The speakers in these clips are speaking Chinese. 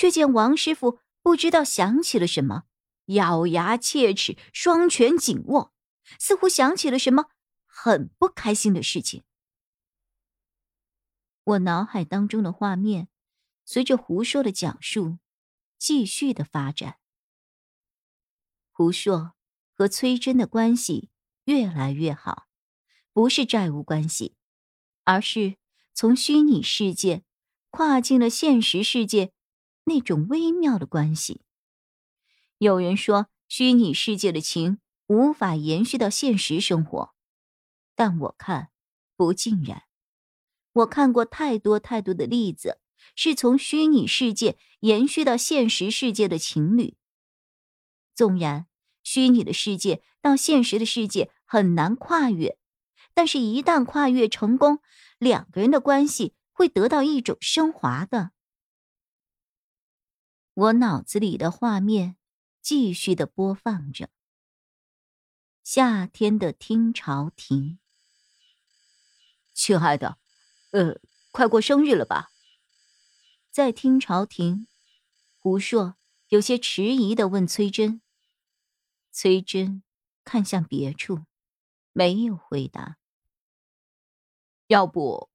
却见王师傅不知道想起了什么，咬牙切齿，双拳紧握，似乎想起了什么很不开心的事情。我脑海当中的画面，随着胡硕的讲述，继续的发展。胡硕和崔真的关系越来越好，不是债务关系，而是从虚拟世界跨进了现实世界。那种微妙的关系。有人说，虚拟世界的情无法延续到现实生活，但我看不尽然。我看过太多太多的例子，是从虚拟世界延续到现实世界的情侣。纵然虚拟的世界到现实的世界很难跨越，但是，一旦跨越成功，两个人的关系会得到一种升华的。我脑子里的画面继续的播放着。夏天的听潮亭，亲爱的，呃，快过生日了吧？在听潮亭，胡硕有些迟疑的问崔真。崔真看向别处，没有回答。要不，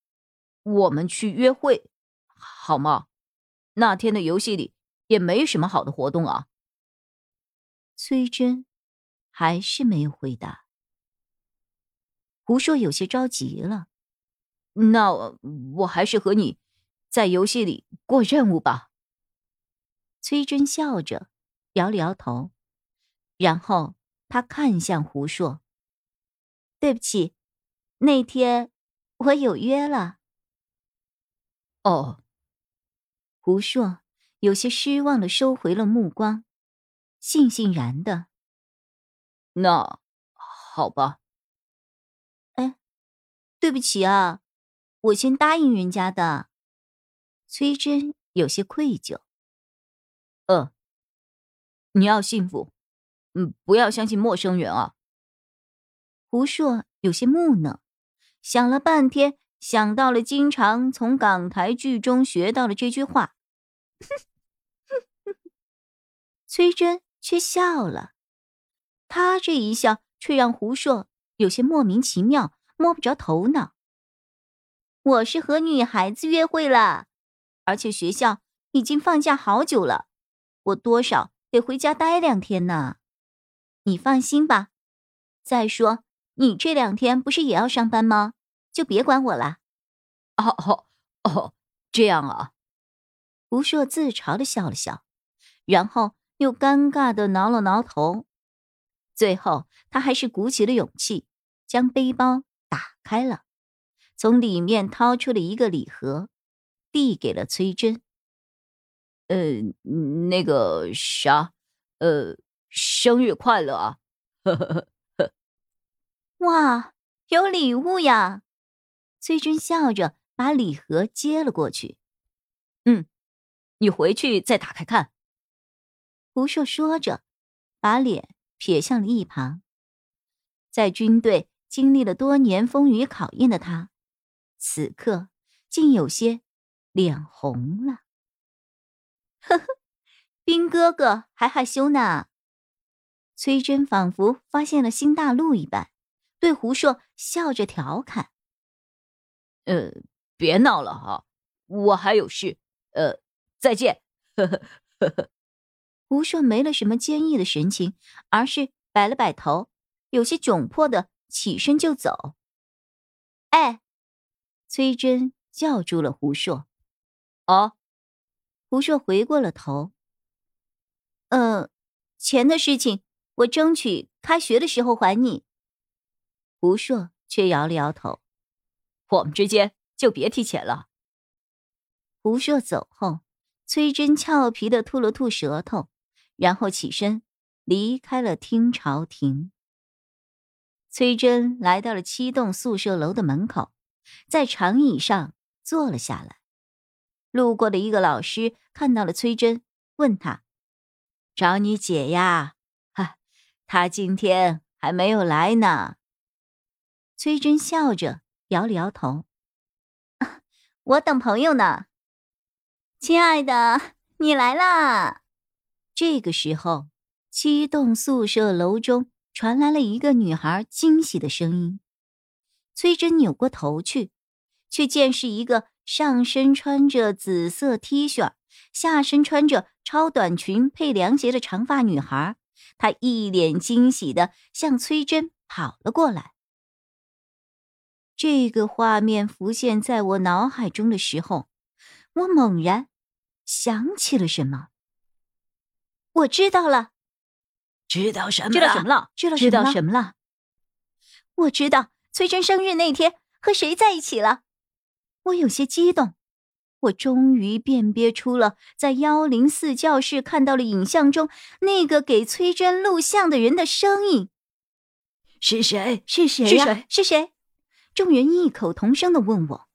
我们去约会，好吗？那天的游戏里。也没什么好的活动啊。崔真还是没有回答。胡硕有些着急了。那我还是和你在游戏里过任务吧。崔真笑着摇了摇头，然后他看向胡硕：“对不起，那天我有约了。”哦，胡硕。有些失望的收回了目光，悻悻然的。那好吧。哎，对不起啊，我先答应人家的。崔真有些愧疚。嗯，你要幸福，嗯，不要相信陌生人啊。胡硕有些木讷，想了半天，想到了经常从港台剧中学到的这句话。崔真却笑了，他这一笑却让胡硕有些莫名其妙，摸不着头脑。我是和女孩子约会了，而且学校已经放假好久了，我多少得回家待两天呢。你放心吧。再说，你这两天不是也要上班吗？就别管我了。哦哦哦，这样啊。胡硕自嘲的笑了笑，然后。又尴尬的挠了挠头，最后他还是鼓起了勇气，将背包打开了，从里面掏出了一个礼盒，递给了崔真。呃，那个啥，呃，生日快乐啊！呵呵呵呵。哇，有礼物呀！崔真笑着把礼盒接了过去。嗯，你回去再打开看。胡硕说着，把脸撇向了一旁。在军队经历了多年风雨考验的他，此刻竟有些脸红了。呵呵，兵哥哥还害羞呢。崔真仿佛发现了新大陆一般，对胡硕笑着调侃：“呃，别闹了哈，我还有事。呃，再见。”呵呵呵呵。胡硕没了什么坚毅的神情，而是摆了摆头，有些窘迫的起身就走。哎，崔真叫住了胡硕。哦，胡硕回过了头。嗯，钱的事情我争取开学的时候还你。胡硕却摇了摇头。我们之间就别提钱了。胡硕走后，崔真俏皮的吐了吐舌头，然后起身离开了听潮亭。崔真来到了七栋宿舍楼的门口，在长椅上坐了下来。路过的一个老师看到了崔真，问他：“找你姐呀？哈，她今天还没有来呢。”崔真笑着摇了摇头：“我等朋友呢。”亲爱的，你来啦！这个时候，七栋宿舍楼中传来了一个女孩惊喜的声音。崔真扭过头去，却见是一个上身穿着紫色 T 恤，下身穿着超短裙配凉鞋的长发女孩。她一脸惊喜的向崔真跑了过来。这个画面浮现在我脑海中的时候，我猛然。想起了什么？我知道了，知道什么？知道什么了？知道知道什么了？我知道崔真生日那天和谁在一起了。我有些激动，我终于辨别出了在幺零四教室看到了影像中那个给崔真录像的人的声音。是谁？是谁呀？是谁？众人异口同声的问我。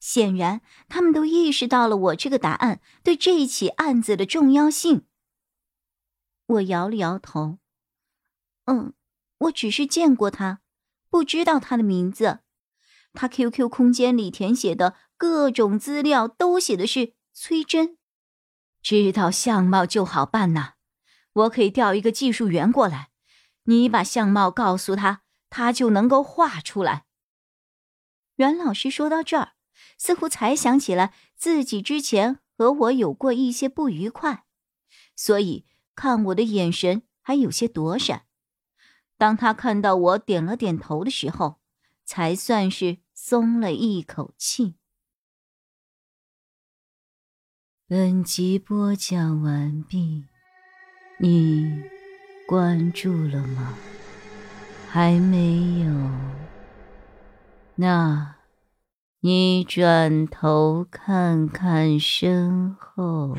显然，他们都意识到了我这个答案对这一起案子的重要性。我摇了摇头，嗯，我只是见过他，不知道他的名字。他 QQ 空间里填写的各种资料都写的是崔真。知道相貌就好办呐，我可以调一个技术员过来，你把相貌告诉他，他就能够画出来。袁老师说到这儿。似乎才想起来自己之前和我有过一些不愉快，所以看我的眼神还有些躲闪。当他看到我点了点头的时候，才算是松了一口气。本集播讲完毕，你关注了吗？还没有？那。你转头看看身后。